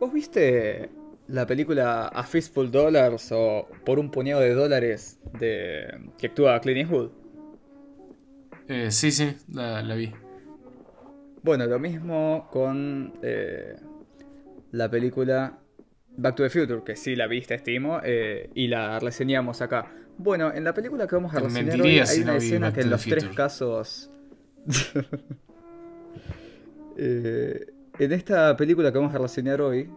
¿Vos viste la película A Fistful Dollars o Por un puñado de dólares de que actúa Clint Eastwood? Eh, sí, sí, la, vi. Bueno, lo mismo con eh, la película Back to the Future, que sí la viste, estimo, eh, y la reseñamos acá. Bueno, en la película que vamos a reseñar hoy hay una escena que en los tres casos... en esta película que vamos a reseñar hoy,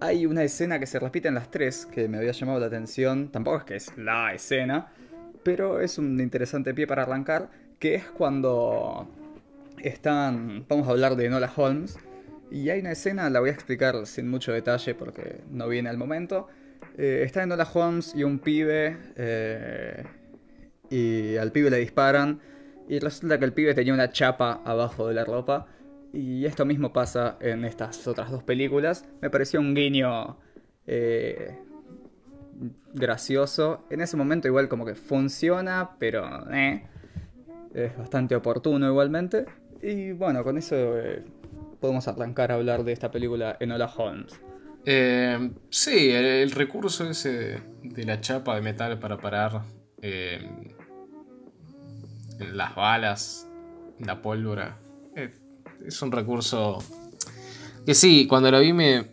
hay una escena que se repite en las tres que me había llamado la atención. Tampoco es que es la escena, pero es un interesante pie para arrancar. Que es cuando están. Vamos a hablar de Nola Holmes. Y hay una escena, la voy a explicar sin mucho detalle porque no viene al momento. Eh, está Enola Holmes y un pibe. Eh, y al pibe le disparan. Y resulta que el pibe tenía una chapa abajo de la ropa. Y esto mismo pasa en estas otras dos películas. Me pareció un guiño eh, gracioso. En ese momento igual como que funciona, pero eh, es bastante oportuno igualmente. Y bueno, con eso eh, podemos arrancar a hablar de esta película Enola Holmes. sí, el, recurso ese de la chapa de metal para parar las balas, la pólvora es un recurso que sí, cuando lo vi me,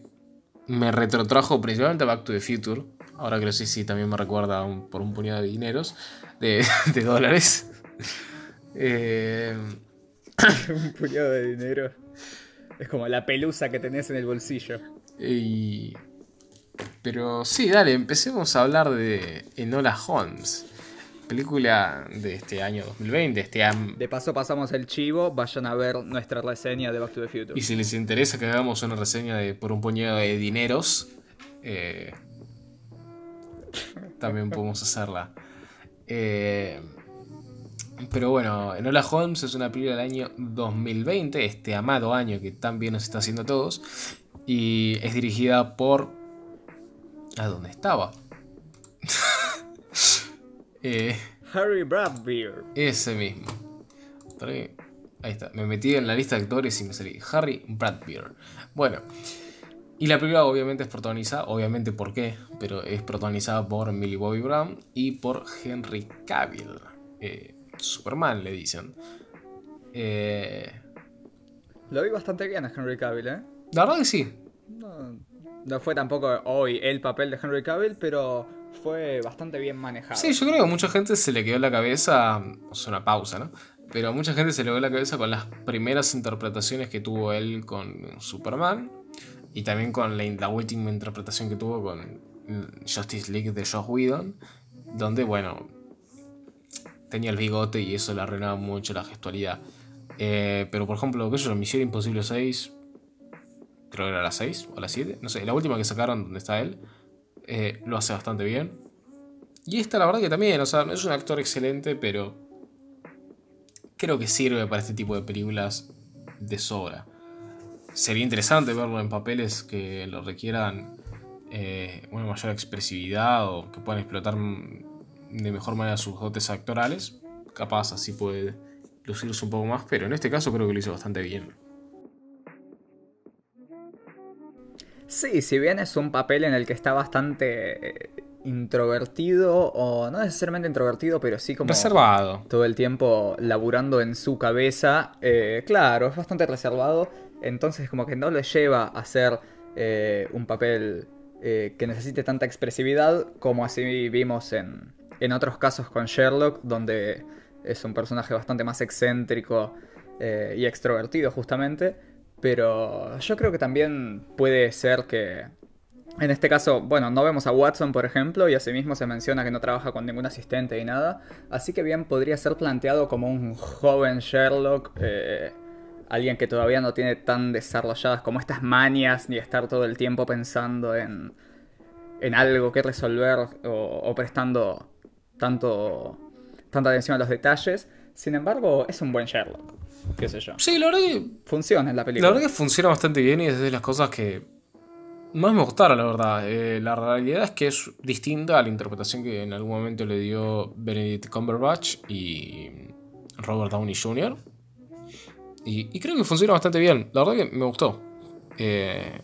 me retrotrajo principalmente a Back to the Future. Ahora que lo sé, sí, también me recuerda por un puñado de dineros, de, dólares. Eh, un puñado de dinero. Es como la pelusa que tenés en el bolsillo. Pero sí, dale, empecemos a hablar de Enola Holmes película de este año 2020. Este De paso pasamos el chivo, vayan a ver nuestra reseña de Back to the Future. Y si les interesa que hagamos una reseña de por un puñado de dineros, eh, también podemos hacerla. Eh, pero bueno, Enola Holmes es una película del año 2020, este amado año que tan bien nos está haciendo a todos. Y es dirigida por... ¿A dónde estaba? Eh, Harry Bradbeer. Ese mismo. Ahí está. Me metí en la lista de actores y me salí. Harry Bradbeer. Bueno. Y la película obviamente es protagonizada, obviamente por qué, pero es protagonizada por Millie Bobby Brown y por Henry Cavill. Eh, Superman le dicen. Eh, Lo vi bastante bien a Henry Cavill, ¿eh? La verdad que sí. No, no fue tampoco hoy el papel de Henry Cavill, pero fue bastante bien manejado. Sí, yo creo que a mucha gente se le quedó la cabeza, es una pausa, ¿no? Pero a mucha gente se le quedó la cabeza con las primeras interpretaciones que tuvo él con Superman y también con la, última interpretación que tuvo con Justice League de Josh Whedon, donde, bueno, tenía el bigote y eso le arruinaba mucho la gestualidad. Eh, pero, por ejemplo, ¿qué es yo? Misión Imposible 6, creo que era la 6 o la 7, no sé, la última que sacaron donde está él eh, lo hace bastante bien. Y esta la verdad que también, o sea, es un actor excelente, pero creo que sirve para este tipo de películas de sobra. Sería interesante verlo en papeles que lo requieran eh, una mayor expresividad o que puedan explotar de mejor manera sus dotes actorales. Capaz así puede lucirse un poco más, pero en este caso creo que lo hizo bastante bien. Sí, si bien es un papel en el que está bastante eh, introvertido, o no necesariamente introvertido, pero sí como... Reservado. Todo el tiempo laburando en su cabeza. Eh, claro, es bastante reservado. Entonces como que no le lleva a ser eh, un papel que necesite tanta expresividad como así vimos en, en otros casos con Sherlock, donde es un personaje bastante más excéntrico y extrovertido justamente. Pero yo creo que también puede ser que en este caso, bueno, no vemos a Watson, por ejemplo, y asimismo se menciona que no trabaja con ningún asistente y nada. Así que bien podría ser planteado como un joven Sherlock, eh, alguien que todavía no tiene tan desarrolladas como estas manias, ni estar todo el tiempo pensando en, en algo que resolver o, prestando tanto, tanta atención a los detalles. Sin embargo, es un buen Sherlock qué sé yo. Sí, la verdad que. Funciona en la película. La verdad que funciona bastante bien y es de las cosas que más me gustaron, la verdad. Eh, la realidad es que es distinta a la interpretación que en algún momento le dio Benedict Cumberbatch y Robert Downey Jr. Y, creo que funciona bastante bien. La verdad que me gustó. Eh,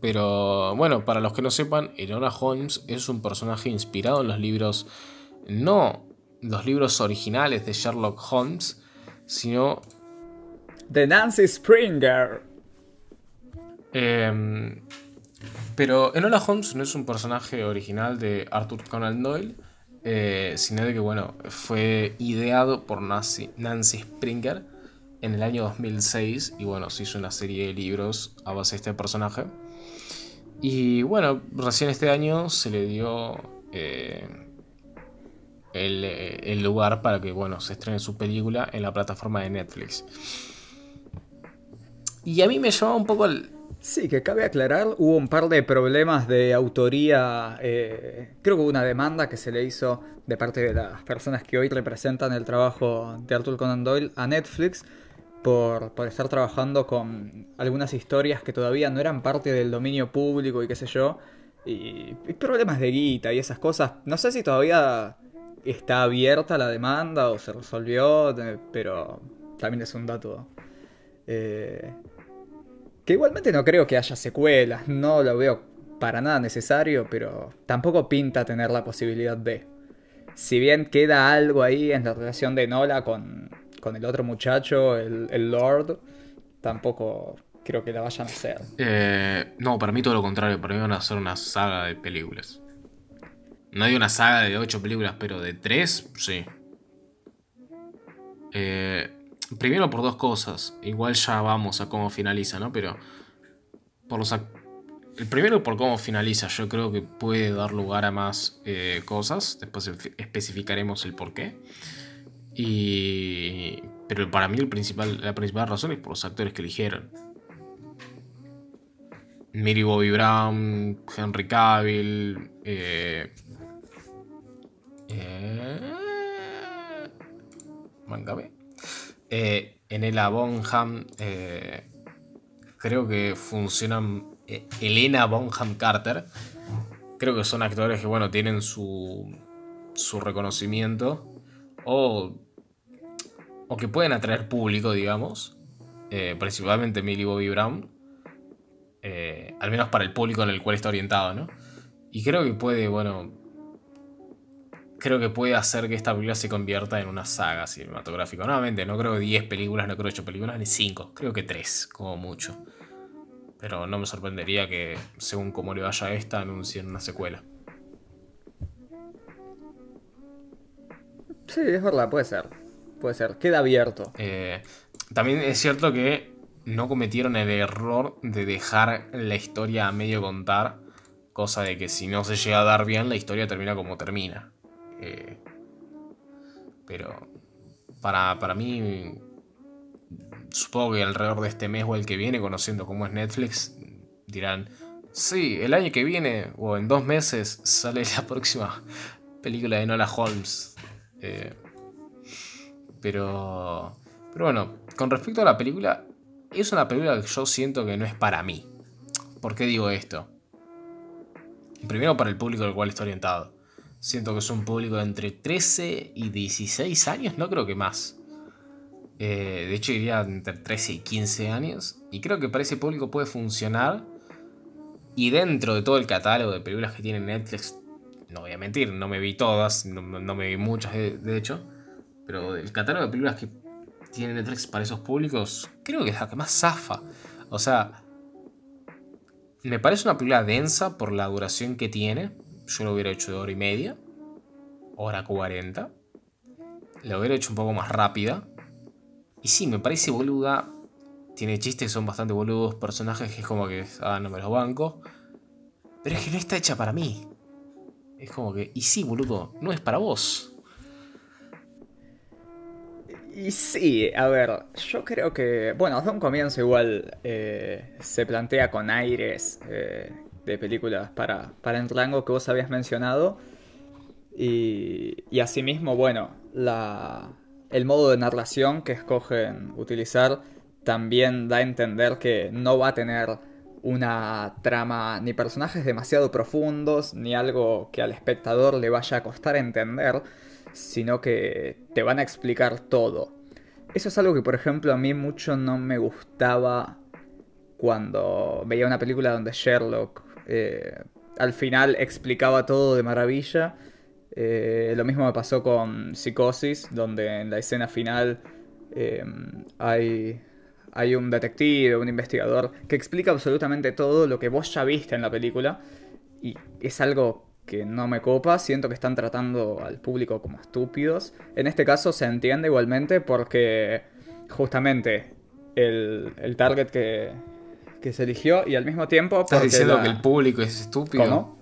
Pero bueno, para los que no sepan, Enola Holmes es un personaje inspirado en los libros, no los libros originales de Sherlock Holmes, sino... De Nancy Springer. Em, pero Enola Holmes no es un personaje original de Arthur Conan Doyle, eh, sino de que, bueno, fue ideado por Nancy, Nancy Springer en el año 2006 y, bueno, se hizo una serie de libros a base de este personaje. Y, bueno, recién este año se le dio eh, el, el, lugar para que, bueno, se estrene su película en la plataforma de Netflix. Y a mí me llamaba un poco el, Sí, que cabe aclarar, hubo un par de problemas de autoría, eh, creo que hubo una demanda que se le hizo de parte de las personas que hoy representan el trabajo de Arthur Conan Doyle a Netflix por, por estar trabajando con algunas historias que todavía no eran parte del dominio público y qué sé yo, y, y problemas de guita y esas cosas. No sé si todavía está abierta la demanda o se resolvió, pero también es un dato. Eh, que igualmente no creo que haya secuelas, no lo veo para nada necesario, pero tampoco pinta tener la posibilidad de. Si bien queda algo ahí en la relación de Nola con, con el otro muchacho, el, Lord, tampoco creo que la vayan a hacer. Eh, no, para mí todo lo contrario, para mí van a hacer una saga de películas. No hay una saga de ocho películas, pero de tres, sí. Eh, Primero por dos cosas. Igual ya vamos a cómo finaliza, ¿no? Pero. Por los el primero por cómo finaliza. Yo creo que puede dar lugar a más eh, cosas. Después especificaremos el por qué. Y. Pero para mí la principal razón es por los actores que eligieron. Mary Bobby Brown, Henry Cavill. Eh, eh, eh, en el Bonham eh, creo que funcionan eh, Elena Bonham Carter. Creo que son actores que bueno tienen su, su reconocimiento o, o que pueden atraer público, digamos. Principalmente Millie Bobby Brown. al menos para el público en el cual está orientado, ¿no? Y creo que puede, bueno, creo que puede hacer que esta película se convierta en una saga cinematográfica. Nuevamente, no creo que 10 películas, no creo 8 películas, ni 5. Creo que 3, como mucho. Pero no me sorprendería que, según cómo le vaya a esta, anuncien una secuela. Sí, es verdad, puede ser. Puede ser, queda abierto. Eh, también es cierto que no cometieron el error de dejar la historia a medio contar. Cosa de que si no se llega a dar bien, la historia termina como termina. Eh, pero para, para mí, supongo que alrededor de este mes o el que viene, conociendo cómo es Netflix, dirán, sí, el año que viene o en dos meses sale la próxima película de Nola Holmes. Eh, pero, pero bueno, con respecto a la película, es una película que yo siento que no es para mí. ¿Por qué digo esto? Primero para el público al cual está orientado. Siento que es un público de entre 13 y 16 años, no creo que más. Eh, de hecho, iría entre 13 y 15 años. Y creo que para ese público puede funcionar. Y dentro de todo el catálogo de películas que tiene Netflix, no voy a mentir, no me vi todas, no, me vi muchas de, hecho. Pero el catálogo de películas que tiene Netflix para esos públicos, creo que es la que más zafa. O sea, me parece una película densa por la duración que tiene yo lo hubiera hecho de hora y media, hora 40. Lo hubiera hecho un poco más rápida. Y sí, me parece boluda. Tiene chistes son bastante boludos, personajes que es como que, ah, no me los banco. Pero es que no está hecha para mí. Es como que, y sí, boludo, no es para vos. Y sí, a ver, yo creo que, bueno, desde un comienzo igual eh, se plantea con aires eh, de películas para, para el rango que vos habías mencionado. Y, y asimismo, bueno, la, el modo de narración que escogen utilizar también da a entender que no va a tener una trama ni personajes demasiado profundos, ni algo que al espectador le vaya a costar entender, sino que te van a explicar todo. Eso es algo que, por ejemplo, a mí mucho no me gustaba cuando veía una película donde Sherlock eh, al final explicaba todo de maravilla. Eh, lo mismo me pasó con Psicosis, donde en la escena final eh, hay, un detective, un investigador, que explica absolutamente todo lo que vos ya viste en la película. Y es algo que no me copa, siento que están tratando al público como estúpidos. En este caso se entiende igualmente porque justamente el target que, que se eligió y al mismo tiempo... ¿Estás diciendo la- que el público es estúpido? ¿Cómo?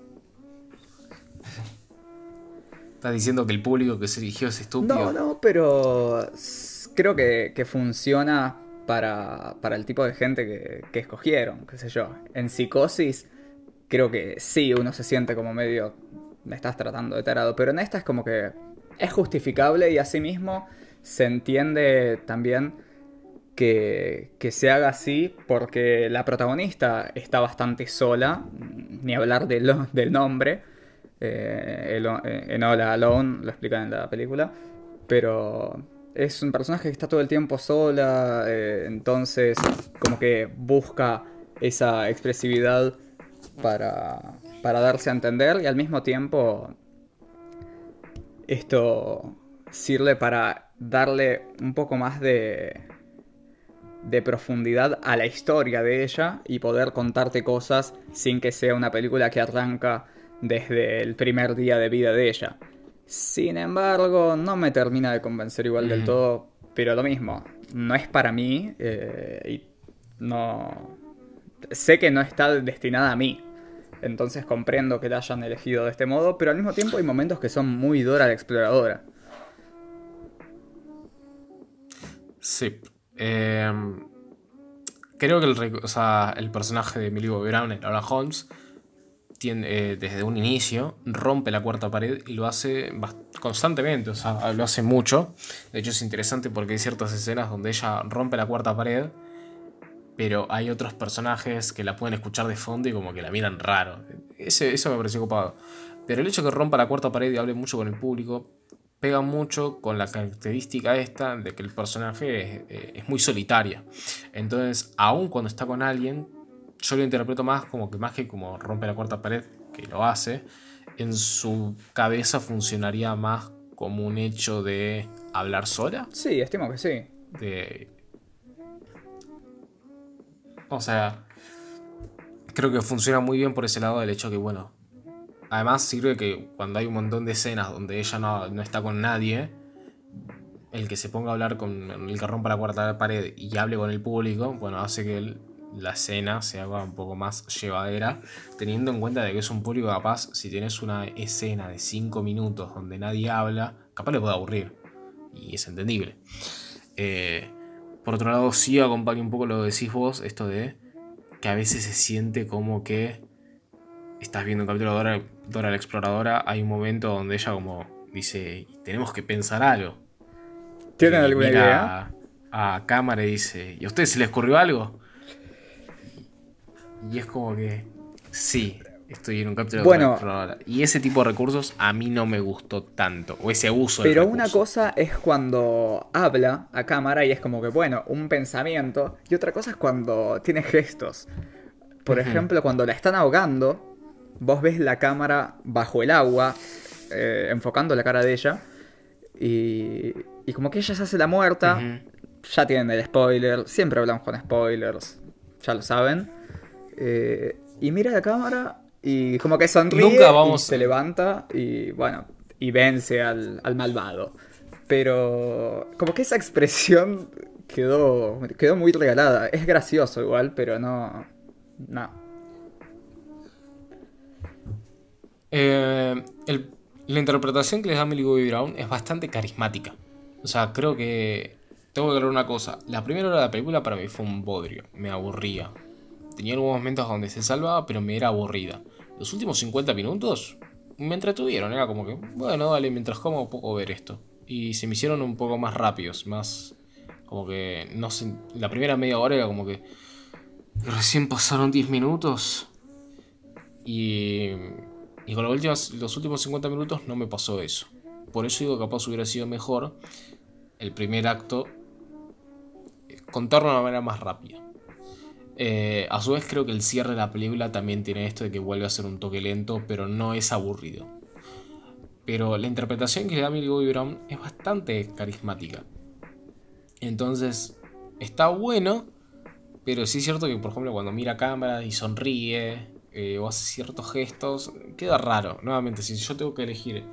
¿Estás diciendo que el público que se eligió es estúpido? No, no, pero creo que, que funciona para, para el tipo de gente que, que escogieron, qué sé yo. En psicosis, creo que sí, uno se siente como medio, me estás tratando de tarado, pero en esta es como que es justificable y asimismo se entiende también que, que se haga así porque la protagonista está bastante sola, ni hablar del nombre. Eh, eh, en Hola Alone lo explican en la película. Pero es un personaje que está todo el tiempo sola. eh, entonces, como que busca esa expresividad para, para darse a entender. Y al mismo tiempo, esto sirve para darle un poco más de, de profundidad a la historia de ella y poder contarte cosas sin que sea una película que arranca desde el primer día de vida de ella. Sin embargo, no me termina de convencer igual del Ujú. todo, pero lo mismo, no es para mí eh, y no... Sé que no está destinada a mí, entonces comprendo que la hayan elegido de este modo, pero al mismo tiempo hay momentos que son muy Dora la exploradora. Sí. Eh, creo que el, o sea, el personaje de Millie Bobby Brown, Laura Holmes, tiene, eh, desde un inicio rompe la cuarta pared y lo hace constantemente, o sea, lo hace mucho. De hecho es interesante porque hay ciertas escenas donde ella rompe la cuarta pared, pero hay otros personajes que la pueden escuchar de fondo y como que la miran raro. Ese, eso me pareció copado. Pero el hecho de que rompa la cuarta pared y hable mucho con el público pega mucho con la característica esta de que el personaje es, eh, es muy solitaria. Entonces, aun cuando está con alguien, yo lo interpreto más como que más que como rompe la cuarta pared, que lo hace, en su cabeza funcionaría más como un hecho de hablar sola. Sí, estimo que sí. De... O sea, creo que funciona muy bien por ese lado del hecho que, bueno, además sirve que cuando hay un montón de escenas donde ella no, no está con nadie, el que se ponga a hablar con el que rompa la cuarta pared y hable con el público, bueno, hace que la escena se haga un poco más llevadera, teniendo en cuenta de que es un público capaz, si tienes una escena de 5 minutos donde nadie habla, capaz le puede aburrir, y es entendible. Eh, por otro lado, sí acompaña un poco lo que decís vos, esto de que a veces se siente como que estás viendo un capítulo de Dora, Dora la Exploradora, hay un momento donde ella como dice, tenemos que pensar algo. ¿Tienen Y alguna idea? A, a cámara y dice, ¿y a ustedes se les ocurrió algo? Y es como que, sí, estoy en un capítulo de Dora Bueno. la Exploradora. Y ese tipo de recursos a mí no me gustó tanto, o ese uso Pero una cosa es cuando habla a cámara y es como que, bueno, un pensamiento. Y otra cosa es cuando tiene gestos. Por ejemplo, cuando la están ahogando, vos ves la cámara bajo el agua, eh, enfocando la cara de ella. Y, y como que ella se hace la muerta. Ya tienen el spoiler. Siempre hablamos con spoilers. Ya lo saben. Eh, y mira la cámara y como que sonríe Nunca vamos- y se levanta y bueno, y vence al, al malvado. Pero como que esa expresión quedó, quedó muy regalada. Es gracioso igual, pero no... No. Eh, la interpretación que les da Millie Bobby Brown es bastante carismática. O sea, creo que. Tengo que aclarar una cosa. La primera hora de la película para mí fue un bodrio. Me aburría. Tenía algunos momentos donde se salvaba, pero me era aburrida. Los últimos 50 minutos me entretuvieron. Era como que, bueno, dale, mientras como puedo ver esto. Y se me hicieron un poco más rápidos. Más. Como que. No sé. La primera media hora era como que. Recién pasaron 10 minutos. Y, y con los últimos, los últimos 50 minutos no me pasó eso. Por eso digo que capaz hubiera sido mejor el primer acto eh, contarlo de una manera más rápida. Eh, a su vez creo que el cierre de la película también tiene esto de que vuelve a ser un toque lento, pero no es aburrido. Pero la interpretación que le da Millie Bobby Brown es bastante carismática. Entonces, está bueno, pero sí es cierto que, por ejemplo, cuando mira a cámara y sonríe eh, o hace ciertos gestos, queda raro. Nuevamente, si yo tengo que elegir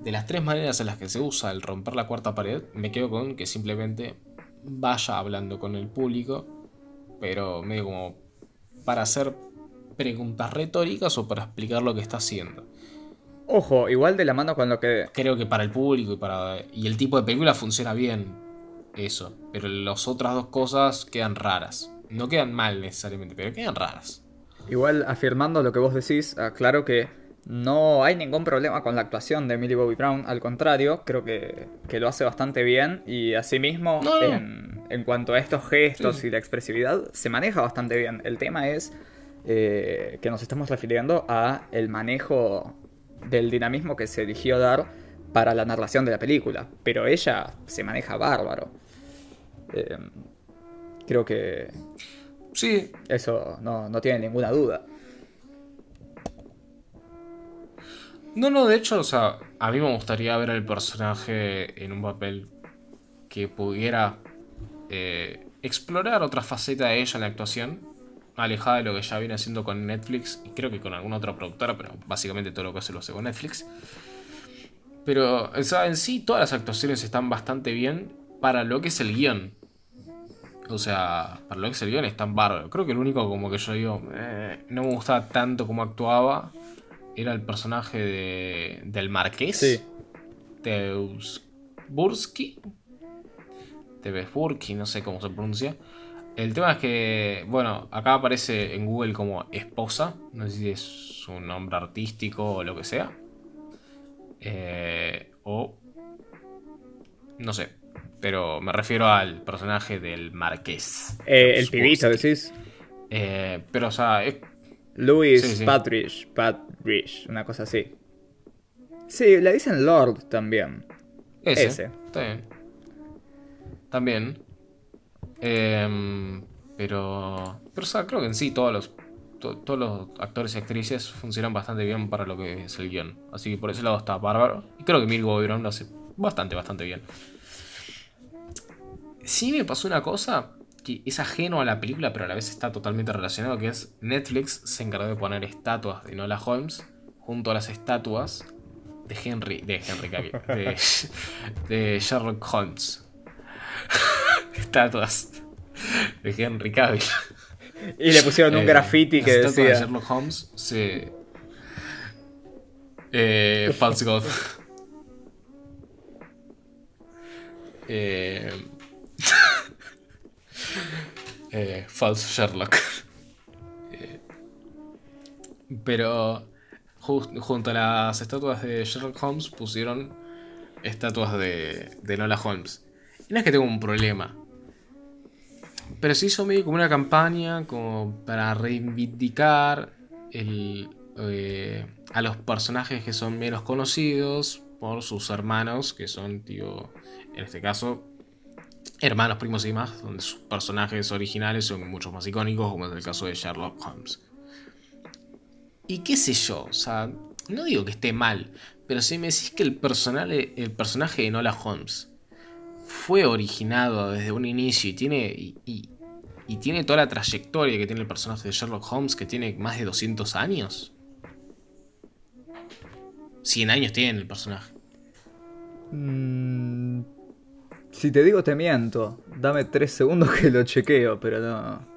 de las tres maneras en las que se usa el romper la cuarta pared, me quedo con que simplemente vaya hablando con el público, pero medio como para hacer preguntas retóricas o para explicar lo que está haciendo. Ojo, igual de la mano con lo que... Creo que para el público y para y el tipo de película funciona bien eso, pero las otras dos cosas quedan raras. No quedan mal necesariamente, pero quedan raras. Igual afirmando lo que vos decís, claro que no hay ningún problema con la actuación de Millie Bobby Brown, al contrario, creo que, lo hace bastante bien y asimismo En, cuanto a estos gestos y la expresividad se maneja bastante bien. El tema es eh, que nos estamos refiriendo a el manejo del dinamismo que se eligió dar para la narración de la película, pero ella se maneja bárbaro. Eh, creo que sí. eso no, no tiene ninguna duda. No, no, de hecho, o sea, a mí me gustaría ver al personaje en un papel que pudiera eh, explorar otra faceta de ella en la actuación, alejada de lo que ya viene haciendo con Netflix, y creo que con alguna otra productora, pero básicamente todo lo que hace lo hace con Netflix. Pero, o sea, en sí todas las actuaciones están bastante bien para lo que es el guion. O sea, para lo guion están bárbaros. Creo que el único como que yo digo, eh, no me gustaba tanto como actuaba era el personaje de, del marqués. Sí. Teusburski. No sé cómo se pronuncia. El tema es que, bueno, acá aparece en Google como esposa. No sé si es un nombre artístico o lo que sea. Eh, o... No sé. Pero me refiero al personaje del marqués. Eh, el pibito, decís. Eh, pero, o sea, es Louis Patrick, Patrick, una cosa así. Sí, le dicen Lord también. Ese. Está bien. También. Em, pero. Pero, o sea, creo que en sí todos los. todos los actores y actrices funcionan bastante bien para lo que es el guion. Así que por ese lado está bárbaro. Y creo que Brown lo hace bastante, bastante bien. Sí me pasó una cosa que es ajeno a la película, pero a la vez está totalmente relacionado, que es Netflix se encargó de poner estatuas de Nola Holmes junto a las estatuas de Henry, de Henry Cavill, de, Sherlock Holmes. estatuas de Henry Cavill. Y le pusieron un eh, graffiti que decía... de Sherlock Holmes, sí. Eh, False God. eh... Eh, falso Sherlock. Eh, pero junto a las estatuas de Sherlock Holmes pusieron estatuas de, de Nola Holmes. Y no es que tenga un problema. Pero se hizo medio como una campaña como para reivindicar eh, a los personajes que son menos conocidos por sus hermanos, que son, tío, en este caso, hermanos, primos y demás, donde sus personajes originales son mucho más icónicos, como es el caso de Sherlock Holmes. Y qué sé yo, o sea, no digo que esté mal, pero si me decís que el, el personaje de Nola Holmes fue originado desde un inicio y tiene, y, tiene toda la trayectoria que tiene el personaje de Sherlock Holmes, que tiene más de 200 años. 100 años tiene el personaje. Mmm si te digo te miento. Dame tres segundos que lo chequeo, pero no.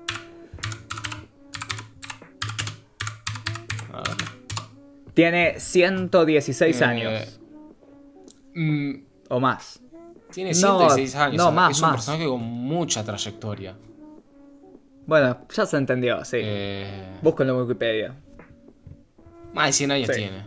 Tiene 116 eh, años. Mm, o más. Tiene 116 años. No, más, es un personaje con mucha trayectoria. Bueno, ya se entendió, sí. Eh... en Wikipedia. Más de 100 años tiene.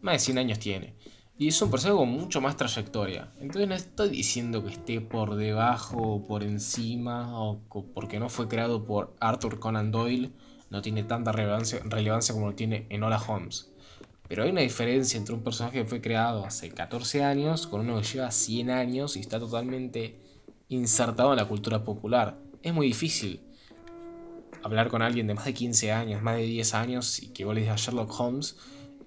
Más de 100 años tiene. Y es un personaje con mucho más trayectoria. Entonces no estoy diciendo que esté por debajo o por encima o porque no fue creado por Arthur Conan Doyle. No tiene tanta relevancia, relevancia como lo tiene Enola Holmes. Pero hay una diferencia entre un personaje que fue creado hace 14 años con uno que lleva 100 años y está totalmente insertado en la cultura popular. Es muy difícil. hablar con alguien de más de 15 años, más de 10 años, y que vos le Sherlock Holmes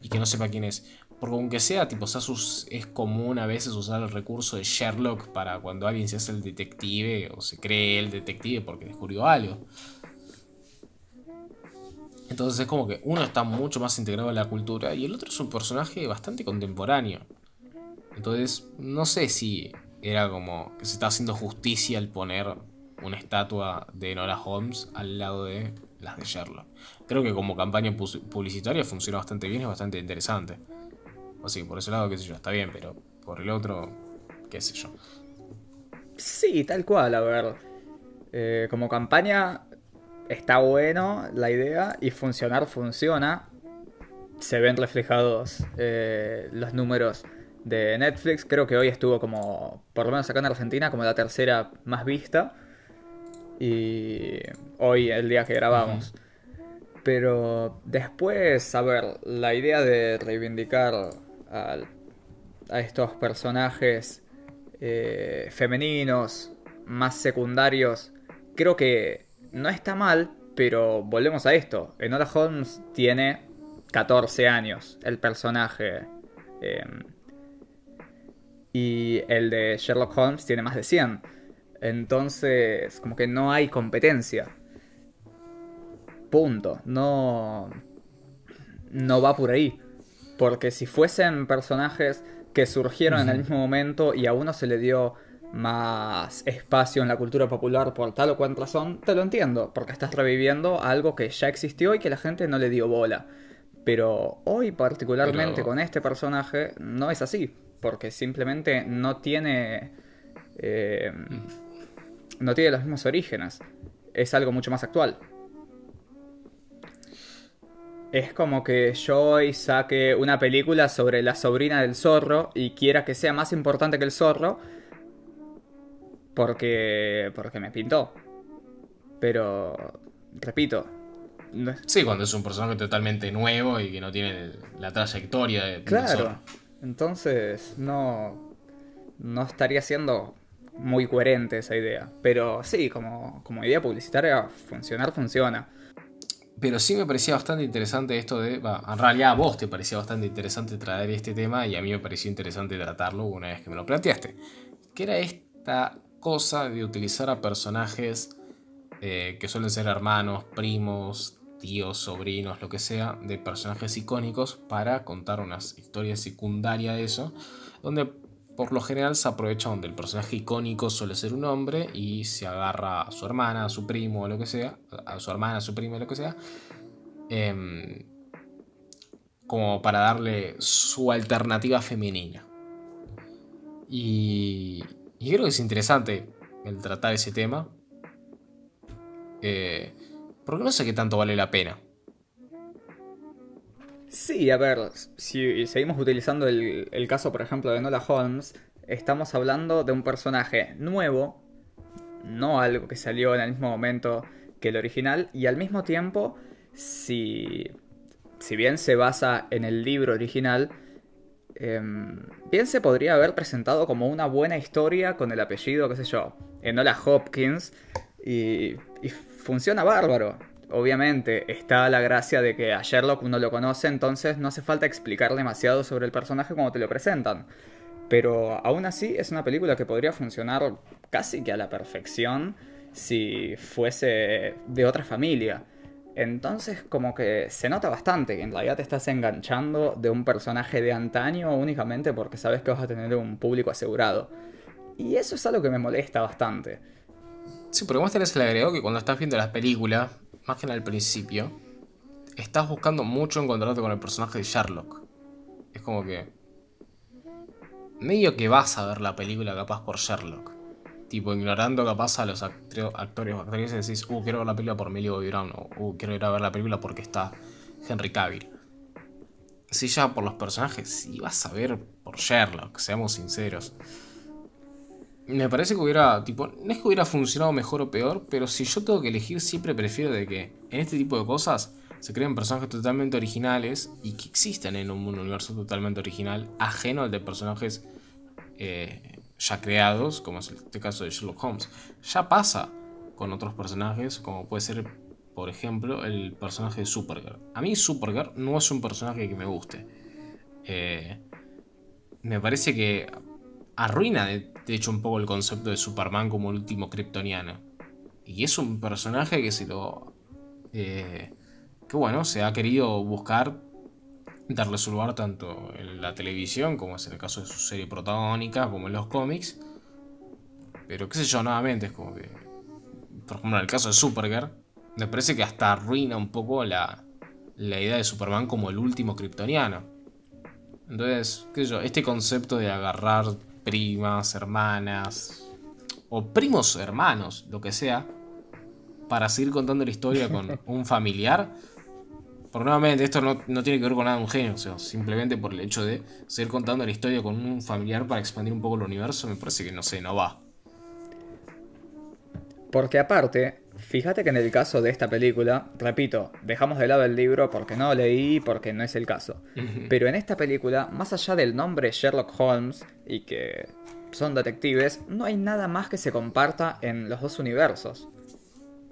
y que no sepa quién es. Porque aunque sea, tipo, es común a veces usar el recurso de Sherlock para cuando alguien se hace el detective o se cree el detective porque descubrió algo. Entonces es como que uno está mucho más integrado en la cultura y el otro es un personaje bastante contemporáneo. Entonces no sé si era como que se está haciendo justicia al poner una estatua de Nora Holmes al lado de las de Sherlock. Creo que como campaña publicitaria funciona bastante bien y es bastante interesante. O sí, por ese lado, qué sé yo, está bien, pero por el otro, qué sé yo. Sí, tal cual, a ver. Eh, como campaña está bueno la idea y funcionar funciona. Se ven reflejados eh, los números de Netflix. Creo que hoy estuvo como, por lo menos acá en Argentina, como la tercera más vista. Y hoy, el día que grabamos. Pero después, a ver, la idea de reivindicar a, estos personajes eh, femeninos, más secundarios, creo que no está mal, pero volvemos a esto. Enola Holmes tiene 14 años, el personaje. Em, y el de Sherlock Holmes tiene más de 100. Entonces, como que no hay competencia. Punto. No. No va por ahí. Porque si fuesen personajes que surgieron en el mismo momento y a uno se le dio más espacio en la cultura popular por tal o cual razón, te lo entiendo, porque estás reviviendo algo que ya existió y que la gente no le dio bola. Pero hoy particularmente con este personaje no es así, porque simplemente no tiene... Eh, no tiene los mismos orígenes. Es algo mucho más actual. Es como que yo hoy saque una película sobre la sobrina del zorro y quiera que sea más importante que el zorro, porque, porque me pintó. Pero, repito. Sí, cuando es un personaje totalmente nuevo y que no tiene la trayectoria de... Claro. Entonces, no, no estaría siendo muy coherente esa idea. Pero sí, como, como idea publicitaria, funcionar funciona. Pero sí me parecía bastante interesante esto de. en realidad a vos te parecía bastante interesante traer este tema y a mí me pareció interesante tratarlo una vez que me lo planteaste. Que era esta cosa de utilizar a personajes eh, que suelen ser hermanos, primos, tíos, sobrinos, lo que sea, de personajes icónicos para contar unas historias secundarias de eso, donde por lo general se aprovecha donde el personaje icónico suele ser un hombre y se agarra a su hermana, a su primo o lo que sea, a su hermana, a su primo o lo que sea, em, como para darle su alternativa femenina. Y, y creo que es interesante el tratar ese tema. Eh, porque no sé qué tanto vale la pena. Sí, a ver, si seguimos utilizando el, el, caso, por ejemplo, de Nola Holmes, estamos hablando de un personaje nuevo, no algo que salió en el mismo momento que el original, y al mismo tiempo, si, si bien se basa en el libro original, Em, bien se podría haber presentado como una buena historia con el apellido, qué sé yo, Enola Hopkins, y, y funciona bárbaro. Obviamente está la gracia de que a Sherlock uno lo conoce, entonces no hace falta explicar demasiado sobre el personaje como te lo presentan. Pero aún así es una película que podría funcionar casi que a la perfección si fuese de otra familia. Entonces como que se nota bastante que en realidad te estás enganchando de un personaje de antaño únicamente porque sabes que vas a tener un público asegurado. Y eso es algo que me molesta bastante. Sí, porque vos tenés el agregado que cuando estás viendo las películas, más que en el principio, estás buscando mucho encontrarte con el personaje de Sherlock. Es como que... Medio que vas a ver la película capaz por Sherlock tipo ignorando capaz a los actores o actrices decís, uh, quiero ver la película por Millie Bobby Brown, o uh, quiero ir a ver la película porque está Henry Cavill. Si ya por los personajes, si vas a ver por Sherlock, seamos sinceros. Me parece que hubiera, tipo, no es que hubiera funcionado mejor o peor, pero si yo tengo que elegir, siempre prefiero de que en este tipo de cosas se creen personajes totalmente originales y que existen en un universo totalmente original, ajeno al de personajes eh, ya creados, como es este caso de Sherlock Holmes. Ya pasa con otros personajes, como puede ser por ejemplo, el personaje de Supergirl. A mí Supergirl no es un personaje que me guste. Eh, me parece que arruina, de, hecho, un poco el concepto de Superman como último kryptoniano. Y es un personaje que se lo... Eh, que bueno, se ha querido buscar darle su lugar tanto en la televisión, como es en el caso de su serie protagónica, como en los cómics. Pero qué sé yo, nuevamente, es como que... Por ejemplo, en el caso de Supergirl, me parece que hasta arruina un poco la, la idea de Superman como el último kryptoniano. Entonces, qué sé yo, este concepto de agarrar primas, hermanas, o primos hermanos, lo que sea, para seguir contando la historia con un familiar. Porque nuevamente esto no, tiene que ver con nada de un genio, simplemente por el hecho de seguir contando la historia con un familiar para expandir un poco el universo, me parece que no sé, no va. Porque aparte, fíjate que en el caso de esta película, repito, dejamos de lado el libro porque no lo leí, porque no es el caso. Pero en esta película, más allá del nombre Sherlock Holmes y que son detectives, no hay nada más que se comparta en los dos universos.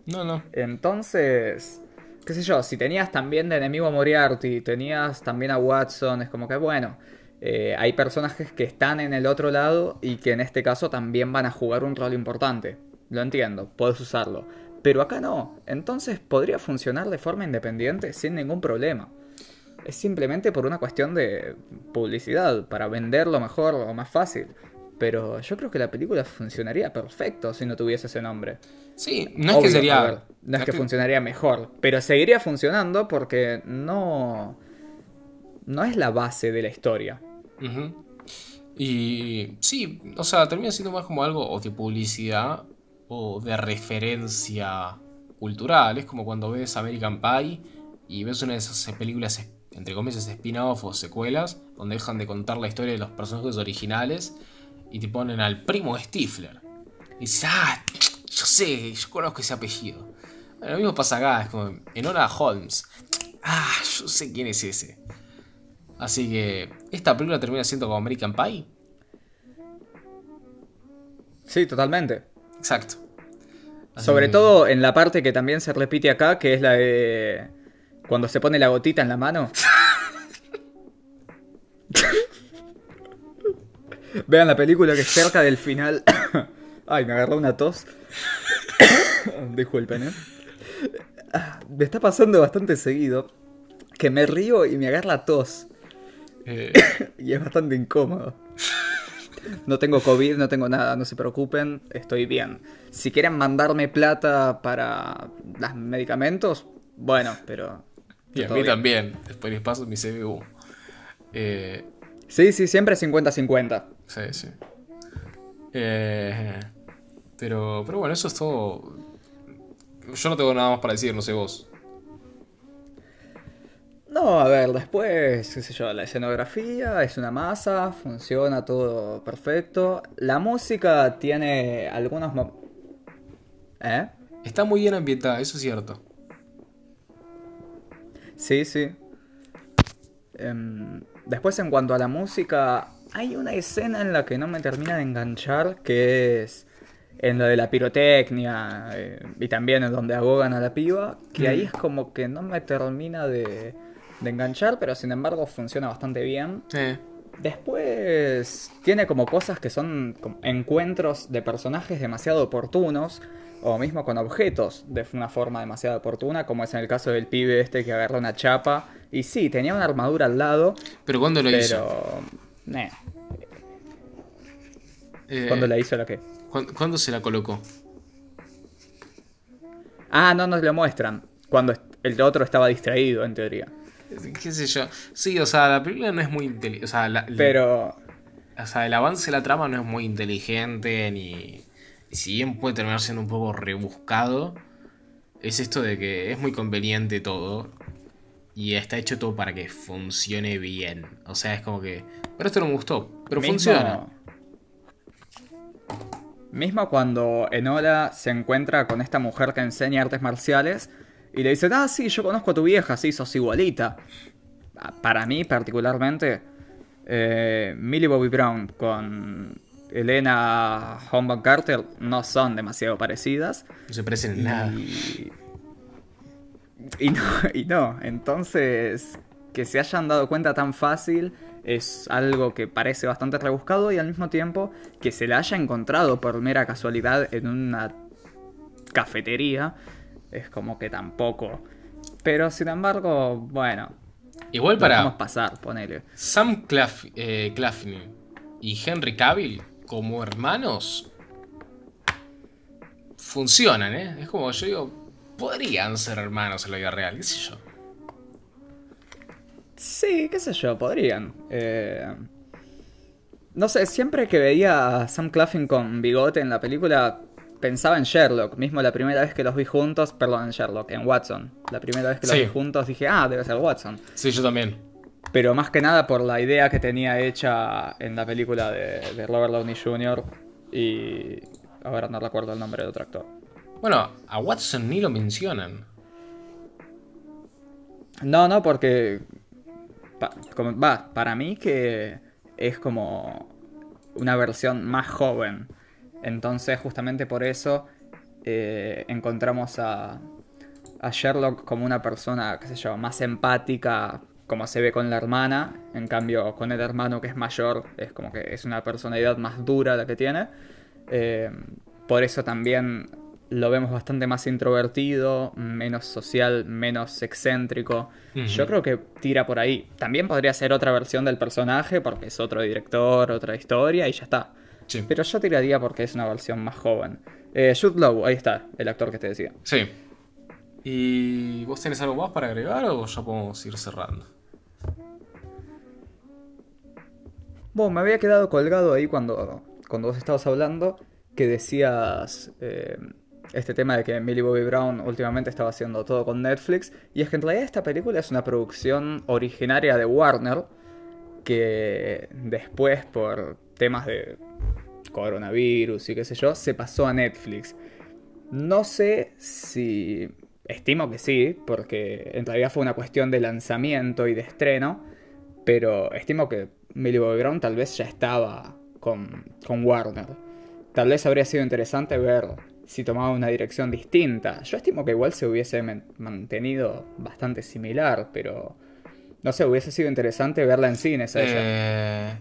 No, no. Entonces, qué sé yo, si tenías también de enemigo a Moriarty, tenías también a Watson, es como que bueno, eh, hay personajes que están en el otro lado y que en este caso también van a jugar un rol importante. Lo entiendo, puedes usarlo. Pero acá no. Entonces podría funcionar de forma independiente sin ningún problema. Es simplemente por una cuestión de publicidad, para venderlo mejor o más fácil. Pero yo creo que la película funcionaría perfecto si no tuviese ese nombre. Sí, no es que sería. no es que, funcionaría mejor, pero seguiría funcionando porque no. No es la base de la historia. Y sí, o sea, termina siendo más como algo o de publicidad o de referencia cultural. Es como cuando ves American Pie y ves una de esas películas, entre comillas, spin-off o secuelas, donde dejan de contar la historia de los personajes originales y te ponen al primo Stifler. Y dices, ah, yo sé, yo conozco ese apellido. lo mismo pasa acá, es como en hora Holmes. Ah, yo sé quién es ese. Así que, ¿esta película termina siendo como American Pie? Sí, totalmente. Exacto. Sobre todo en la parte que también se repite acá, que es la de cuando se pone la gotita en la mano. Vean la película que es cerca del final. Ay, me agarró una tos. Disculpen, ¿eh? Me está pasando bastante seguido que me río y me agarra tos. Eh. y es bastante incómodo. No tengo COVID, no tengo nada, no se preocupen, estoy bien. Si quieren mandarme plata para los medicamentos, bueno, pero... Y a mí también, después les paso mi CBU. Eh, sí, sí, siempre 50-50. Sí, sí. Eh, pero, pero bueno, eso es todo. Yo no tengo nada más para decir, no sé vos. No, a ver, después, qué sé yo, la escenografía es una masa, funciona todo perfecto. La música tiene algunos... ¿Eh? Está muy bien ambientada, eso es cierto. Sí, sí. Em, después, en cuanto a la música, hay una escena en la que no me termina de enganchar, que es en lo de la pirotecnia eh, y también en donde ahogan a la piba, que ahí mm. es como que no me termina de de enganchar, pero sin embargo funciona bastante bien. Sí. Después tiene como cosas que son encuentros de personajes demasiado oportunos, o mismo con objetos de una forma demasiado oportuna, como es en el caso del pibe este que agarró una chapa. Y sí, tenía una armadura al lado. ¿Pero cuándo lo hizo? Pero... Eh, ¿Cuándo la hizo la qué? ¿Cuándo, se la colocó? Ah, no nos lo muestran. Cuando el otro estaba distraído, en teoría qué sé yo. Sí, o sea, la película no es muy inteligente. O sea, Pero. O sea, el avance de la trama no es muy inteligente, ni. Si bien puede terminar siendo un poco rebuscado, es esto de que es muy conveniente todo. Y está hecho todo para que funcione bien. O sea, es como que. Pero esto no me gustó. Pero funciona. Mismo cuando Enola se encuentra con esta mujer que enseña artes marciales y le dicen, ah, sí, yo conozco a tu vieja, sí, sos igualita. Ah, para mí, particularmente, eh, Millie Bobby Brown con Elena Humbert Carter no son demasiado parecidas. No se parecen en nada. Y no, y no. Entonces, que se hayan dado cuenta tan fácil es algo que parece bastante rebuscado y al mismo tiempo que se la haya encontrado por mera casualidad en una cafetería es como que tampoco. Pero sin embargo, bueno. Igual para. Vamos pasar, ponele. Sam Claf eh, y Henry Cavill como hermanos funcionan, ¿eh? Es como yo digo, podrían ser hermanos en la vida real, qué sé yo. Sí, qué sé yo, podrían. Eh, no sé, siempre que veía a Sam Claflin con bigote en la película, pensaba en Sherlock. Mismo la primera vez que los vi juntos, perdón, en Sherlock, en Watson. La primera vez que los vi juntos dije, ah, debe ser Watson. Sí, yo también. Pero más que nada por la idea que tenía hecha en la película de, de Robert Downey Jr. Y ahora no recuerdo el nombre de otro actor. Bueno, a Watson ni lo mencionan. No, no, porque va, para mí que es como una versión más joven. Entonces, justamente por eso eh, encontramos a, a Sherlock como una persona, qué sé yo, más empática, como se ve con la hermana. En cambio, con el hermano que es mayor, es como que es una personalidad más dura la que tiene. Eh, por eso también lo vemos bastante más introvertido, menos social, menos excéntrico. Yo creo que tira por ahí. También podría ser otra versión del personaje porque es otro director, otra historia y ya está. Pero yo tiraría porque es una versión más joven. Eh, Jude Law, ahí está, el actor que te decía. Sí. ¿Y vos tenés algo más para agregar o ya podemos ir cerrando? Bueno, me había quedado colgado ahí cuando, cuando vos estabas hablando que decías eh, este tema de que Millie Bobby Brown últimamente estaba haciendo todo con Netflix. Y es que en realidad esta película es una producción originaria de Warner. Que después, por temas de coronavirus y qué sé yo, se pasó a Netflix. No sé si. Estimo que sí, porque en realidad fue una cuestión de lanzamiento y de estreno. Pero estimo que Millie Bobby Brown tal vez ya estaba con, con Warner. Tal vez habría sido interesante ver si tomaba una dirección distinta. Yo estimo que igual se hubiese mantenido bastante similar, pero no sé, hubiese sido interesante verla en cines eh...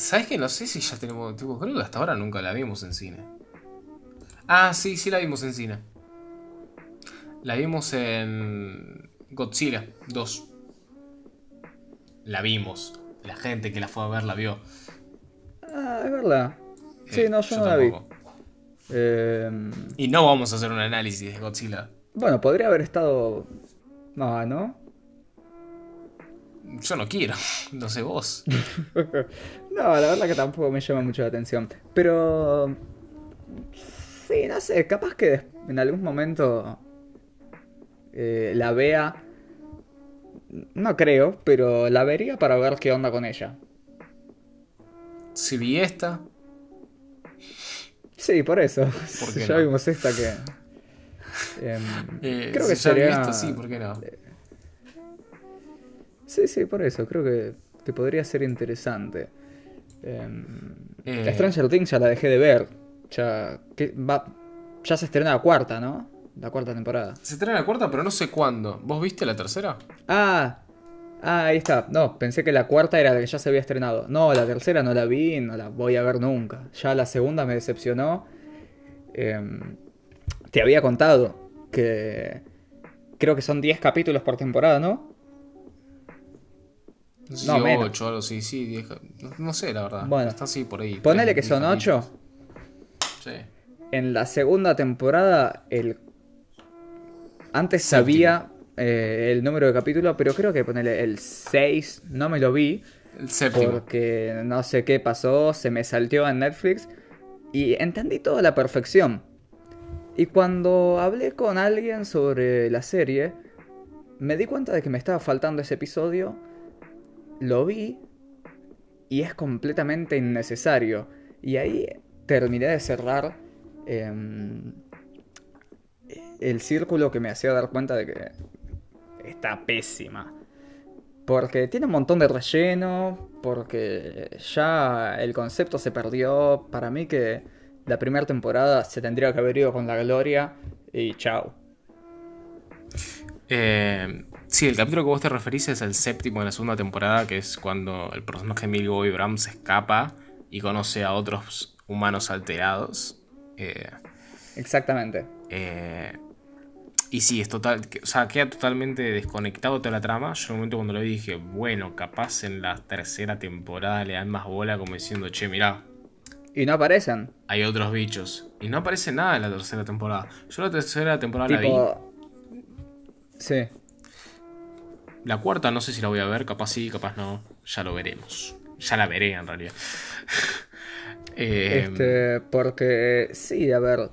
¿Sabes que No sé si ya tenemos. Tipo, creo que hasta ahora nunca la vimos en cine. Ah, sí, sí la vimos en cine. La vimos en Godzilla 2. La vimos. La gente que la fue a ver la vio. Ah, es verdad. Sí, no, yo, no la vi. Em, y no vamos a hacer un análisis de Godzilla. Bueno, podría haber estado. No, ¿no? Yo no quiero, no sé vos. no, la verdad que tampoco me llama mucho la atención. Pero. Sí, no sé, capaz que en algún momento eh, la vea. No creo, pero la vería para ver qué onda con ella. Si vi esta, Sí, por eso. ya vimos esta que. Em, eh, creo que sería. sí, ¿por qué no? Sí, sí, por eso. Creo que, que podría ser interesante. Em, eh, Stranger Things ya la dejé de ver. Ya, que va, ya se estrena la cuarta, ¿no? La cuarta temporada. Se estrena la cuarta, pero no sé cuándo. ¿Vos viste la tercera? Ah, Ah, ahí está. No, pensé que la cuarta era la que ya se había estrenado. No, la tercera no la vi, no la voy a ver nunca. Ya la segunda me decepcionó. Em, te había contado que creo que son 10 capítulos por temporada, ¿no? No, 8 algo sí, sí, 10. No, sé, la verdad. Bueno, está así por ahí. Ponele que son 8. Sí. En la segunda temporada, el. Antes sabía eh, el número de capítulos, pero creo que ponerle el 6 no me lo vi. El séptimo. Porque no sé qué pasó, se me salteó en Netflix y entendí todo a la perfección. Y cuando hablé con alguien sobre la serie, me di cuenta de que me estaba faltando ese episodio, lo vi y es completamente innecesario. Y ahí terminé de cerrar em, el círculo que me hacía dar cuenta de que está pésima. Porque tiene un montón de relleno, porque ya el concepto se perdió. Para mí que la primera temporada se tendría que haber ido con la gloria y chao. Eh, sí, el capítulo que vos te referís es el séptimo de la segunda temporada, que es cuando el personaje Millie Bobby Brown se escapa y conoce a otros humanos alterados. Eh, Exactamente. Eh, y sí, es total. O sea, queda totalmente desconectado de toda la trama. Yo en un momento cuando lo vi dije, bueno, capaz en la tercera temporada le dan más bola como diciendo, che, mirá. Y no aparecen. Hay otros bichos. Y no aparece nada en la tercera temporada. Yo la tercera temporada la vi. Sí. La cuarta no sé si la voy a ver, capaz sí, capaz no. Ya lo veremos. Ya la veré en realidad. Eh, este, porque sí, a ver,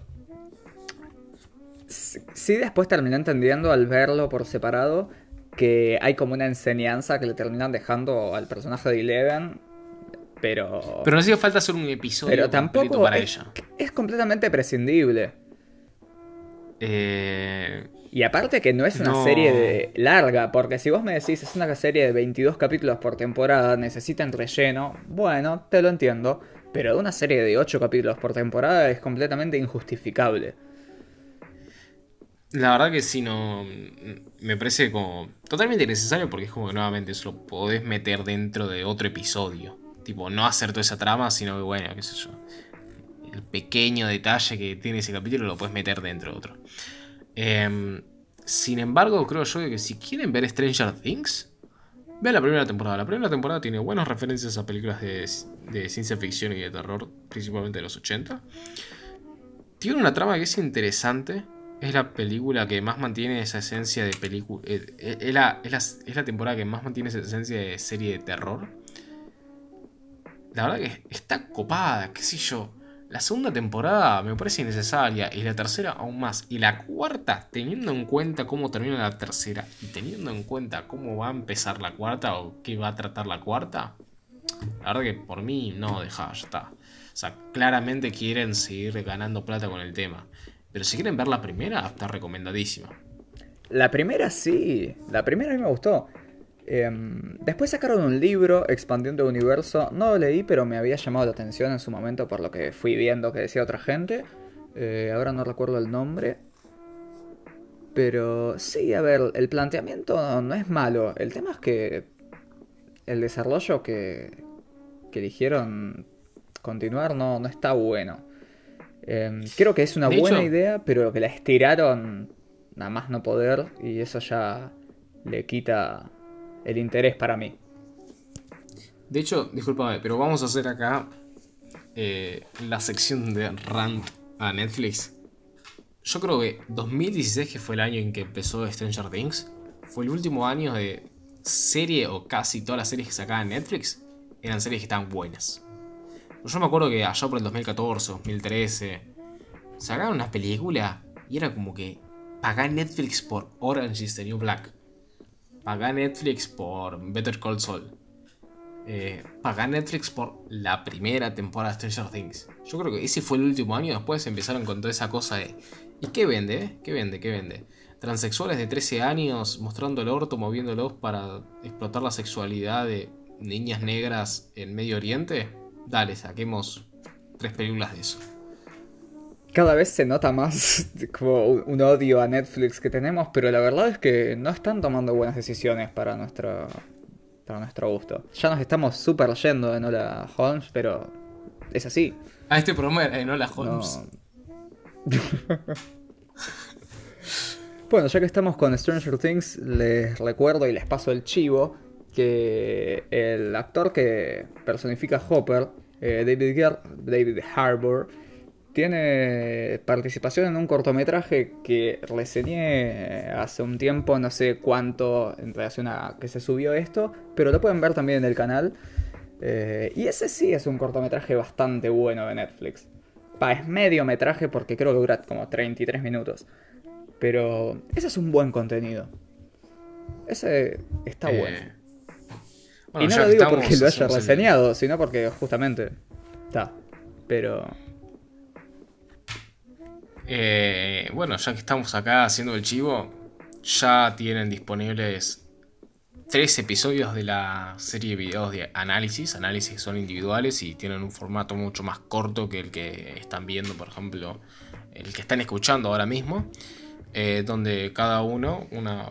sí después terminé entendiendo al verlo por separado que hay como una enseñanza que le terminan dejando al personaje de Eleven, pero... Pero no hacía falta hacer un episodio pero tampoco para ella. Es completamente prescindible. Eh... Y aparte que no es una serie de larga, porque si vos me decís es una serie de 22 capítulos por temporada, necesitan relleno, bueno, te lo entiendo, pero una serie de 8 capítulos por temporada es completamente injustificable. La verdad que sí, no. Me parece como totalmente innecesario porque es como que nuevamente eso lo podés meter dentro de otro episodio. Tipo, no hacer toda esa trama, sino que bueno, qué sé yo. El pequeño detalle que tiene ese capítulo lo puedes meter dentro de otro. Em, sin embargo, creo yo que si quieren ver Stranger Things, vean la primera temporada. La primera temporada tiene buenas referencias a películas de, ciencia ficción y de terror, principalmente de los 80. Tiene una trama que es interesante es la película que más mantiene esa esencia de película. Eh, eh, es, la, es, la, temporada que más mantiene esa esencia de serie de terror. La verdad que está copada, qué sé yo. La segunda temporada me parece innecesaria y la tercera aún más. Y la cuarta, teniendo en cuenta cómo termina la tercera y teniendo en cuenta cómo va a empezar la cuarta o qué va a tratar la cuarta, la verdad que por mí no, deja, ya está. O sea, claramente quieren seguir ganando plata con el tema. Pero si quieren ver la primera, está recomendadísima. La primera sí, la primera a mí me gustó. Em, después sacaron un libro expandiendo el universo. No lo leí, pero me había llamado la atención en su momento por lo que fui viendo que decía otra gente. Eh, ahora no recuerdo el nombre. Pero sí, a ver, el planteamiento no es malo. El tema es que el desarrollo que, que eligieron continuar no, no está bueno. Em, creo que es una buena idea, pero que la estiraron nada más no poder y eso ya le quita el interés para mí. De hecho, discúlpame, pero vamos a hacer acá eh, la sección de rant a Netflix. Yo creo que 2016, que fue el año en que empezó Stranger Things, fue el último año de serie o casi todas las series que sacaban Netflix eran series que estaban buenas. Yo me acuerdo que allá por el 2014, 2013, sacaron una película y era como que pagá Netflix por Orange is the New Black. Pagá Netflix por Better Call Saul. Eh, pagá Netflix por la primera temporada de Stranger Things. Yo creo que ese fue el último año. Después empezaron con toda esa cosa de. ¿Y qué vende? ¿Qué vende? ¿Qué vende? Transexuales de 13 años mostrando el orto, moviéndolos para explotar la sexualidad de niñas negras en Medio Oriente dale, saquemos tres películas de eso. Cada vez se nota más como un odio a Netflix que tenemos, pero la verdad es que no están tomando buenas decisiones para nuestro, para nuestro gusto. Ya nos estamos súper yendo de Nola Holmes, pero es así. Ah, este programa era de Nola Holmes. bueno, ya que estamos con Stranger Things, les recuerdo y les paso el chivo que el actor que personifica a Hopper, eh, David, David Harbour, tiene participación en un cortometraje que reseñé hace un tiempo, no sé cuánto en relación a que se subió esto, pero lo pueden ver también en el canal. Eh, y ese sí es un cortometraje bastante bueno de Netflix. Pa, es medio metraje porque creo que dura como 33 minutos. Pero ese es un buen contenido. Ese está eh, bueno y no lo digo porque lo haya reseñado, sino porque justamente está. Pero. Eh, bueno, ya que estamos acá haciendo el chivo, ya tienen disponibles tres episodios de la serie de videos de análisis. Análisis que son individuales y tienen un formato mucho más corto que el que están viendo, por ejemplo, el que están escuchando ahora mismo. eh, donde cada uno, una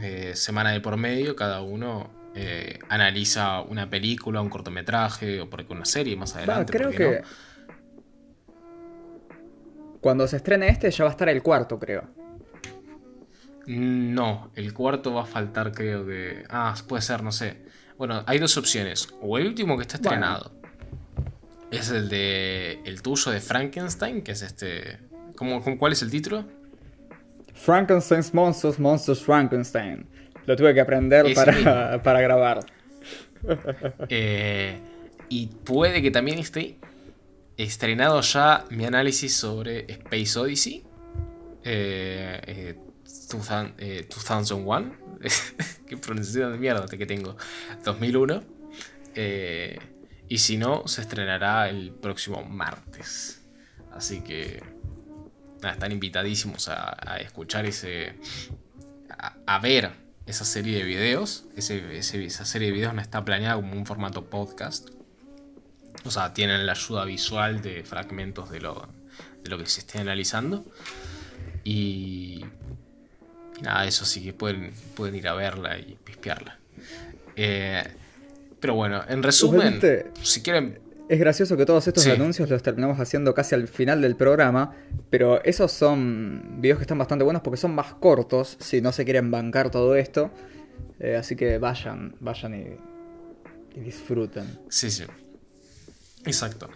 eh, semana de por medio, cada uno eh, analiza una película, un cortometraje o por una serie más adelante. creo que cuando se estrene este ya va a estar el cuarto, creo. No, el cuarto va a faltar, creo que. Ah, puede ser, no sé. Bueno, hay dos opciones. O el último que está estrenado. Es el de. El tuyo de Frankenstein, que es este. ¿Cómo, cuál es el título? Frankenstein's Monsters, Monsters Frankenstein. Lo tuve que aprender para, para, grabar. Eh, y puede que también esté estrenado ya mi análisis sobre Space Odyssey. Eh, eh, 2001. Eh, Qué pronunciación de mierda que tengo. 2001. Eh, y si no, se estrenará el próximo martes. Así que. están invitadísimos a, escuchar ese. A, ver esa serie de videos. esa serie de videos no está planeada como un formato podcast. O sea, tienen la ayuda visual de fragmentos de lo, de lo que se esté analizando. Y, nada, eso sí que pueden, pueden ir a verla y pispearla. Eh, pero bueno, en resumen, si quieren... Es gracioso que todos estos anuncios los terminamos haciendo casi al final del programa, pero esos son videos que están bastante buenos porque son más cortos si no se quieren bancar todo esto. Eh, así que vayan, vayan y, y disfruten. Sí, sí. Exacto.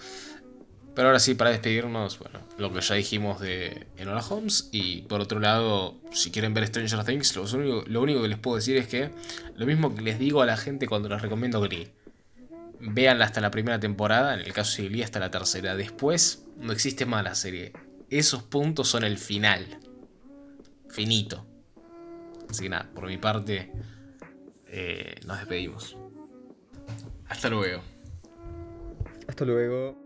Pero ahora sí, para despedirnos, bueno, lo que ya dijimos de Enola Holmes. Y por otro lado, si quieren ver Stranger Things, lo único, que les puedo decir es que lo mismo que les digo a la gente cuando les recomiendo Glee. Véanla hasta la primera temporada, en el caso de Glee hasta la tercera. Después no existe más la serie. Esos puntos son el final. Finito. Así que nada, por mi parte, eh, nos despedimos. Hasta luego. Hasta luego.